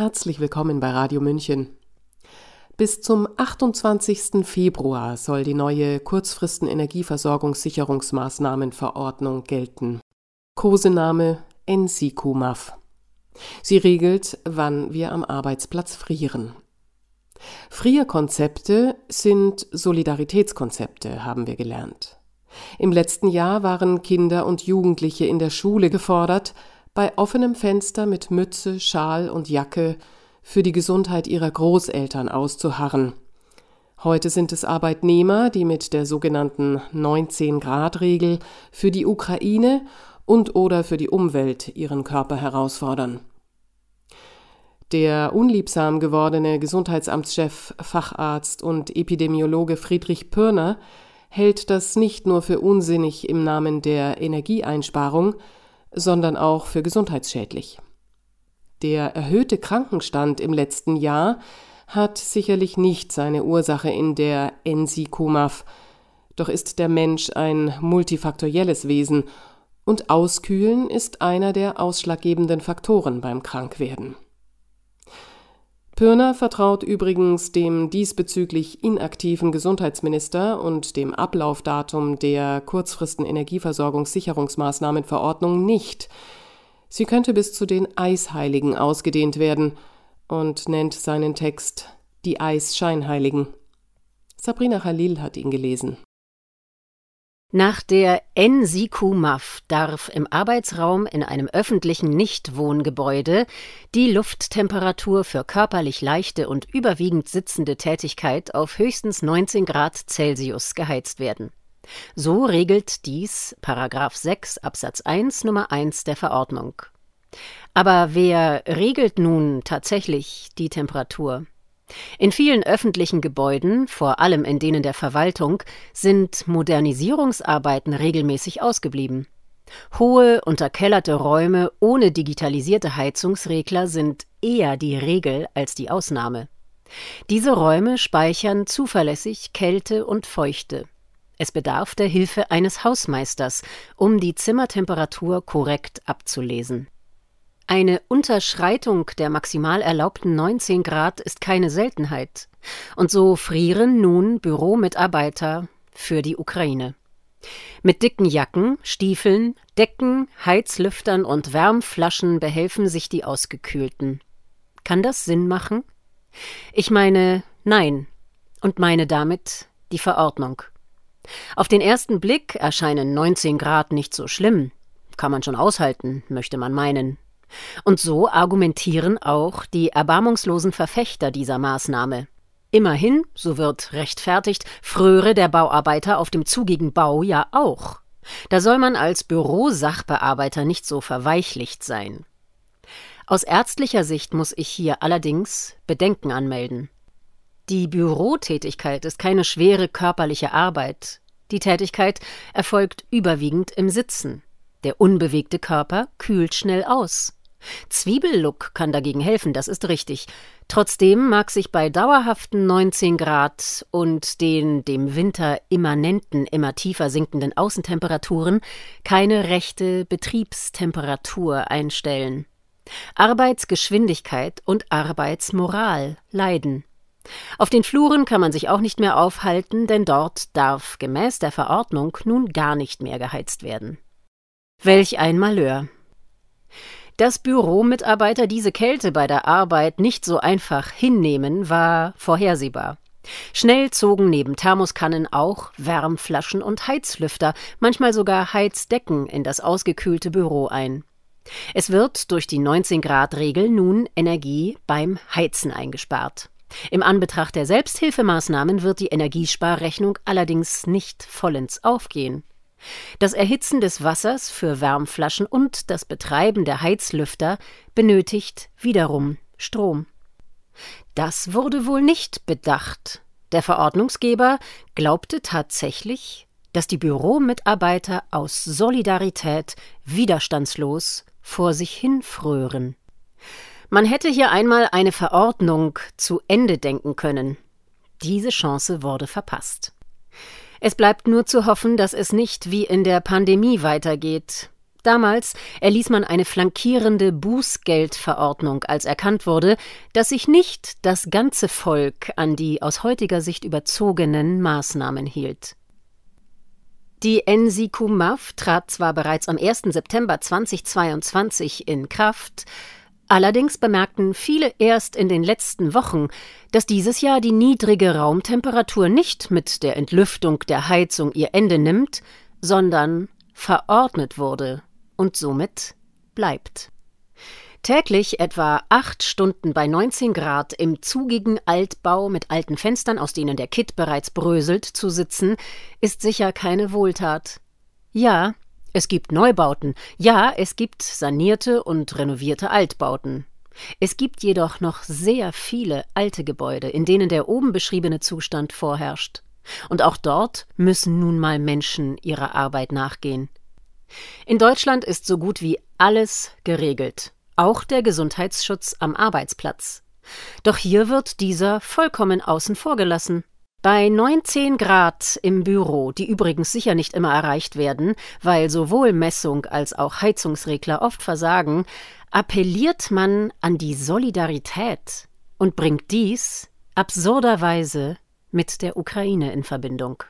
Herzlich willkommen bei Radio München. Bis zum 28. Februar soll die neue Kurzfristen-Energieversorgungssicherungsmaßnahmenverordnung gelten. Kosename NCQMAF. Sie regelt, wann wir am Arbeitsplatz frieren. Frierkonzepte sind Solidaritätskonzepte, haben wir gelernt. Im letzten Jahr waren Kinder und Jugendliche in der Schule gefordert, bei offenem Fenster mit Mütze, Schal und Jacke für die Gesundheit ihrer Großeltern auszuharren. Heute sind es Arbeitnehmer, die mit der sogenannten 19-Grad-Regel für die Ukraine und oder für die Umwelt ihren Körper herausfordern. Der unliebsam gewordene Gesundheitsamtschef, Facharzt und Epidemiologe Friedrich Pürner hält das nicht nur für unsinnig im Namen der Energieeinsparung, sondern auch für gesundheitsschädlich. Der erhöhte Krankenstand im letzten Jahr hat sicherlich nicht seine Ursache in der NC-Kumaf, doch ist der Mensch ein multifaktorielles Wesen und Auskühlen ist einer der ausschlaggebenden Faktoren beim Krankwerden. Pirner vertraut übrigens dem diesbezüglich inaktiven Gesundheitsminister und dem Ablaufdatum der kurzfristen Energieversorgungssicherungsmaßnahmenverordnung nicht. Sie könnte bis zu den Eisheiligen ausgedehnt werden und nennt seinen Text Die Eisscheinheiligen. Sabrina Khalil hat ihn gelesen. Nach der NSIQ-MAF darf im Arbeitsraum in einem öffentlichen Nichtwohngebäude die Lufttemperatur für körperlich leichte und überwiegend sitzende Tätigkeit auf höchstens 19 Grad Celsius geheizt werden. So regelt dies Paragraph 6 Absatz 1 Nummer 1 der Verordnung. Aber wer regelt nun tatsächlich die Temperatur? In vielen öffentlichen Gebäuden, vor allem in denen der Verwaltung, sind Modernisierungsarbeiten regelmäßig ausgeblieben. Hohe, unterkellerte Räume ohne digitalisierte Heizungsregler sind eher die Regel als die Ausnahme. Diese Räume speichern zuverlässig Kälte und Feuchte. Es bedarf der Hilfe eines Hausmeisters, um die Zimmertemperatur korrekt abzulesen. Eine Unterschreitung der maximal erlaubten 19 Grad ist keine Seltenheit. Und so frieren nun Büromitarbeiter für die Ukraine. Mit dicken Jacken, Stiefeln, Decken, Heizlüftern und Wärmflaschen behelfen sich die Ausgekühlten. Kann das Sinn machen? Ich meine, nein. Und meine damit die Verordnung. Auf den ersten Blick erscheinen 19 Grad nicht so schlimm. Kann man schon aushalten, möchte man meinen. Und so argumentieren auch die erbarmungslosen Verfechter dieser Maßnahme. Immerhin, so wird rechtfertigt, fröre der Bauarbeiter auf dem zugigen Bau ja auch. Da soll man als Bürosachbearbeiter nicht so verweichlicht sein. Aus ärztlicher Sicht muss ich hier allerdings Bedenken anmelden. Die Bürotätigkeit ist keine schwere körperliche Arbeit. Die Tätigkeit erfolgt überwiegend im Sitzen. Der unbewegte Körper kühlt schnell aus. Zwiebellook kann dagegen helfen, das ist richtig. Trotzdem mag sich bei dauerhaften 19 Grad und den dem Winter immanenten, immer tiefer sinkenden Außentemperaturen keine rechte Betriebstemperatur einstellen. Arbeitsgeschwindigkeit und Arbeitsmoral leiden. Auf den Fluren kann man sich auch nicht mehr aufhalten, denn dort darf gemäß der Verordnung nun gar nicht mehr geheizt werden. Welch ein Malheur. Dass Büromitarbeiter diese Kälte bei der Arbeit nicht so einfach hinnehmen, war vorhersehbar. Schnell zogen neben Thermoskannen auch Wärmflaschen und Heizlüfter, manchmal sogar Heizdecken in das ausgekühlte Büro ein. Es wird durch die 19-Grad-Regel nun Energie beim Heizen eingespart. Im Anbetracht der Selbsthilfemaßnahmen wird die Energiesparrechnung allerdings nicht vollends aufgehen. Das Erhitzen des Wassers für Wärmflaschen und das Betreiben der Heizlüfter benötigt wiederum Strom. Das wurde wohl nicht bedacht. Der Verordnungsgeber glaubte tatsächlich, dass die Büromitarbeiter aus Solidarität widerstandslos vor sich hinfrören. Man hätte hier einmal eine Verordnung zu Ende denken können. Diese Chance wurde verpasst. Es bleibt nur zu hoffen, dass es nicht wie in der Pandemie weitergeht. Damals erließ man eine flankierende Bußgeldverordnung, als erkannt wurde, dass sich nicht das ganze Volk an die aus heutiger Sicht überzogenen Maßnahmen hielt. Die NSICUMAF trat zwar bereits am 1. September 2022 in Kraft, allerdings bemerkten viele erst in den letzten Wochen, dass dieses Jahr die niedrige Raumtemperatur nicht mit der Entlüftung der Heizung ihr Ende nimmt, sondern verordnet wurde und somit bleibt. Täglich etwa acht Stunden bei 19 Grad im zugigen Altbau mit alten Fenstern, aus denen der Kitt bereits bröselt, zu sitzen, ist sicher keine Wohltat. Ja, es gibt Neubauten, ja, es gibt sanierte und renovierte Altbauten. Es gibt jedoch noch sehr viele alte Gebäude, in denen der oben beschriebene Zustand vorherrscht. Und auch dort müssen nun mal Menschen ihrer Arbeit nachgehen. In Deutschland ist so gut wie alles geregelt, auch der Gesundheitsschutz am Arbeitsplatz. Doch hier wird dieser vollkommen außen vor gelassen. Bei 19 Grad im Büro, die übrigens sicher nicht immer erreicht werden, weil sowohl Messung als auch Heizungsregler oft versagen, appelliert man an die Solidarität und bringt dies absurderweise mit der Ukraine in Verbindung.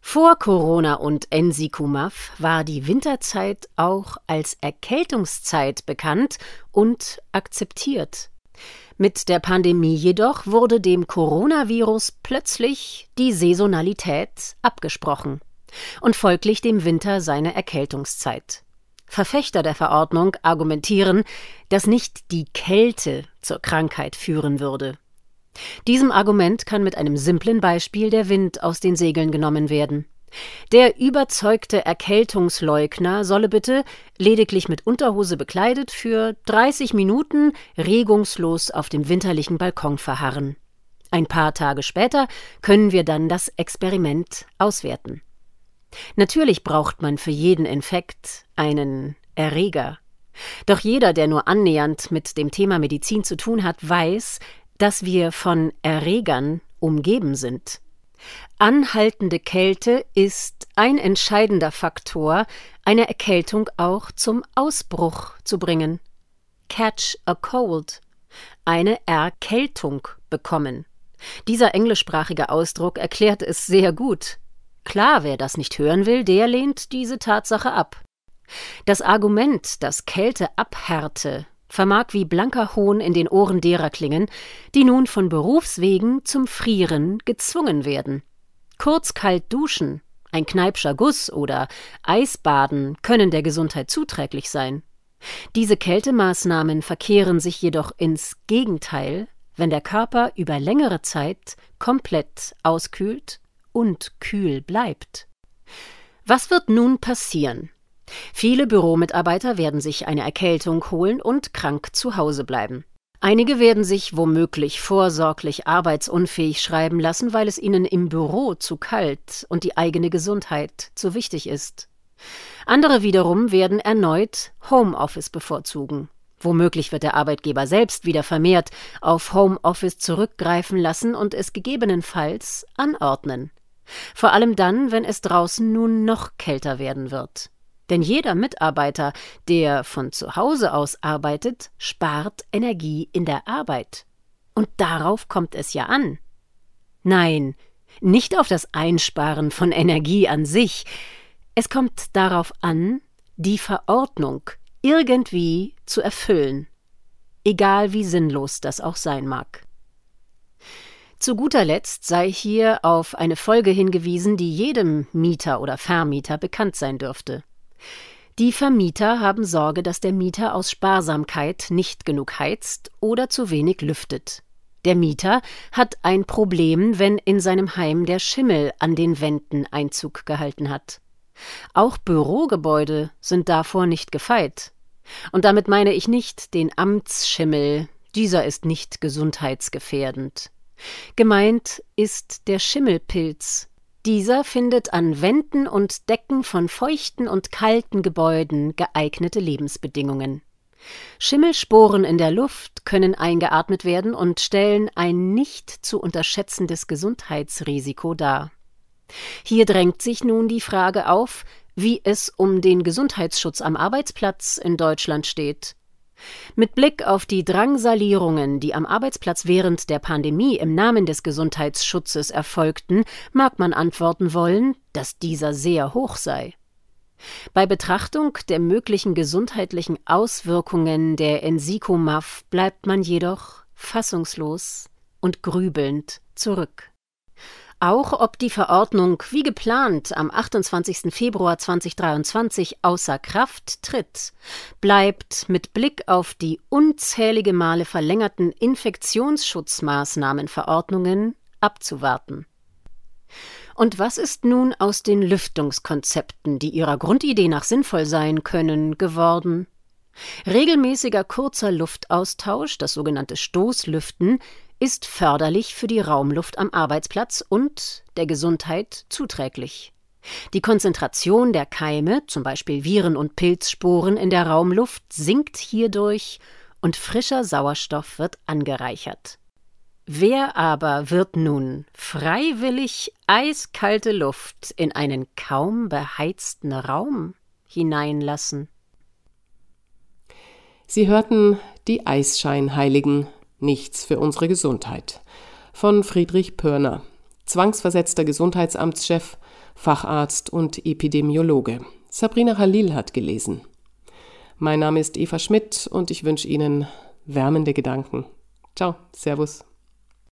Vor Corona und Ensikumaf war die Winterzeit auch als Erkältungszeit bekannt und akzeptiert. Mit der Pandemie jedoch wurde dem Coronavirus plötzlich die Saisonalität abgesprochen und folglich dem Winter seine Erkältungszeit. Verfechter der Verordnung argumentieren, dass nicht die Kälte zur Krankheit führen würde. Diesem Argument kann mit einem simplen Beispiel der Wind aus den Segeln genommen werden. Der überzeugte Erkältungsleugner solle bitte, lediglich mit Unterhose bekleidet, für 30 Minuten regungslos auf dem winterlichen Balkon verharren. Ein paar Tage später können wir dann das Experiment auswerten. Natürlich braucht man für jeden Infekt einen Erreger. Doch jeder, der nur annähernd mit dem Thema Medizin zu tun hat, weiß, dass wir von Erregern umgeben sind. Anhaltende Kälte ist ein entscheidender Faktor, eine Erkältung auch zum Ausbruch zu bringen. Catch a cold, eine Erkältung bekommen. Dieser englischsprachige Ausdruck erklärt es sehr gut. Klar, wer das nicht hören will, der lehnt diese Tatsache ab. Das Argument, dass Kälte abhärte, vermag wie blanker Hohn in den Ohren derer klingen, die nun von Berufswegen zum Frieren gezwungen werden. Kurz kalt duschen, ein Kneipscher Guss oder Eisbaden können der Gesundheit zuträglich sein. Diese Kältemaßnahmen verkehren sich jedoch ins Gegenteil, wenn der Körper über längere Zeit komplett auskühlt und kühl bleibt. Was wird nun passieren, Viele Büromitarbeiter werden sich eine Erkältung holen und krank zu Hause bleiben. Einige werden sich womöglich vorsorglich arbeitsunfähig schreiben lassen, weil es ihnen im Büro zu kalt und die eigene Gesundheit zu wichtig ist. Andere wiederum werden erneut Homeoffice bevorzugen. Womöglich wird der Arbeitgeber selbst wieder vermehrt auf Homeoffice zurückgreifen lassen und es gegebenenfalls anordnen. Vor allem dann, wenn es draußen nun noch kälter werden wird. Denn jeder Mitarbeiter, der von zu Hause aus arbeitet, spart Energie in der Arbeit. Und darauf kommt es ja an. Nein, nicht auf das Einsparen von Energie an sich. Es kommt darauf an, die Verordnung irgendwie zu erfüllen, egal wie sinnlos das auch sein mag. Zu guter Letzt sei hier auf eine Folge hingewiesen, die jedem Mieter oder Vermieter bekannt sein dürfte. Die Vermieter haben Sorge, dass der Mieter aus Sparsamkeit nicht genug heizt oder zu wenig lüftet. Der Mieter hat ein Problem, wenn in seinem Heim der Schimmel an den Wänden Einzug gehalten hat. Auch Bürogebäude sind davor nicht gefeit. Und damit meine ich nicht den Amtsschimmel, dieser ist nicht gesundheitsgefährdend. Gemeint ist der Schimmelpilz, dieser findet an Wänden und Decken von feuchten und kalten Gebäuden geeignete Lebensbedingungen. Schimmelsporen in der Luft können eingeatmet werden und stellen ein nicht zu unterschätzendes Gesundheitsrisiko dar. Hier drängt sich nun die Frage auf, wie es um den Gesundheitsschutz am Arbeitsplatz in Deutschland steht. Mit Blick auf die Drangsalierungen, die am Arbeitsplatz während der Pandemie im Namen des Gesundheitsschutzes erfolgten, mag man antworten wollen, dass dieser sehr hoch sei. Bei Betrachtung der möglichen gesundheitlichen Auswirkungen der Ensikomaf bleibt man jedoch fassungslos und grübelnd zurück. Auch ob die Verordnung wie geplant am 28. Februar 2023 außer Kraft tritt, bleibt mit Blick auf die unzählige Male verlängerten Infektionsschutzmaßnahmenverordnungen abzuwarten. Und was ist nun aus den Lüftungskonzepten, die ihrer Grundidee nach sinnvoll sein können, geworden? Regelmäßiger kurzer Luftaustausch, das sogenannte Stoßlüften, ist förderlich für die Raumluft am Arbeitsplatz und der Gesundheit zuträglich. Die Konzentration der Keime, zum Beispiel Viren und Pilzsporen in der Raumluft, sinkt hierdurch und frischer Sauerstoff wird angereichert. Wer aber wird nun freiwillig eiskalte Luft in einen kaum beheizten Raum hineinlassen? Sie hörten die Eisscheinheiligen Nichts für unsere Gesundheit von Friedrich Pörner, zwangsversetzter Gesundheitsamtschef, Facharzt und Epidemiologe. Sabrina Halil hat gelesen. Mein Name ist Eva Schmidt und ich wünsche Ihnen wärmende Gedanken. Ciao, Servus.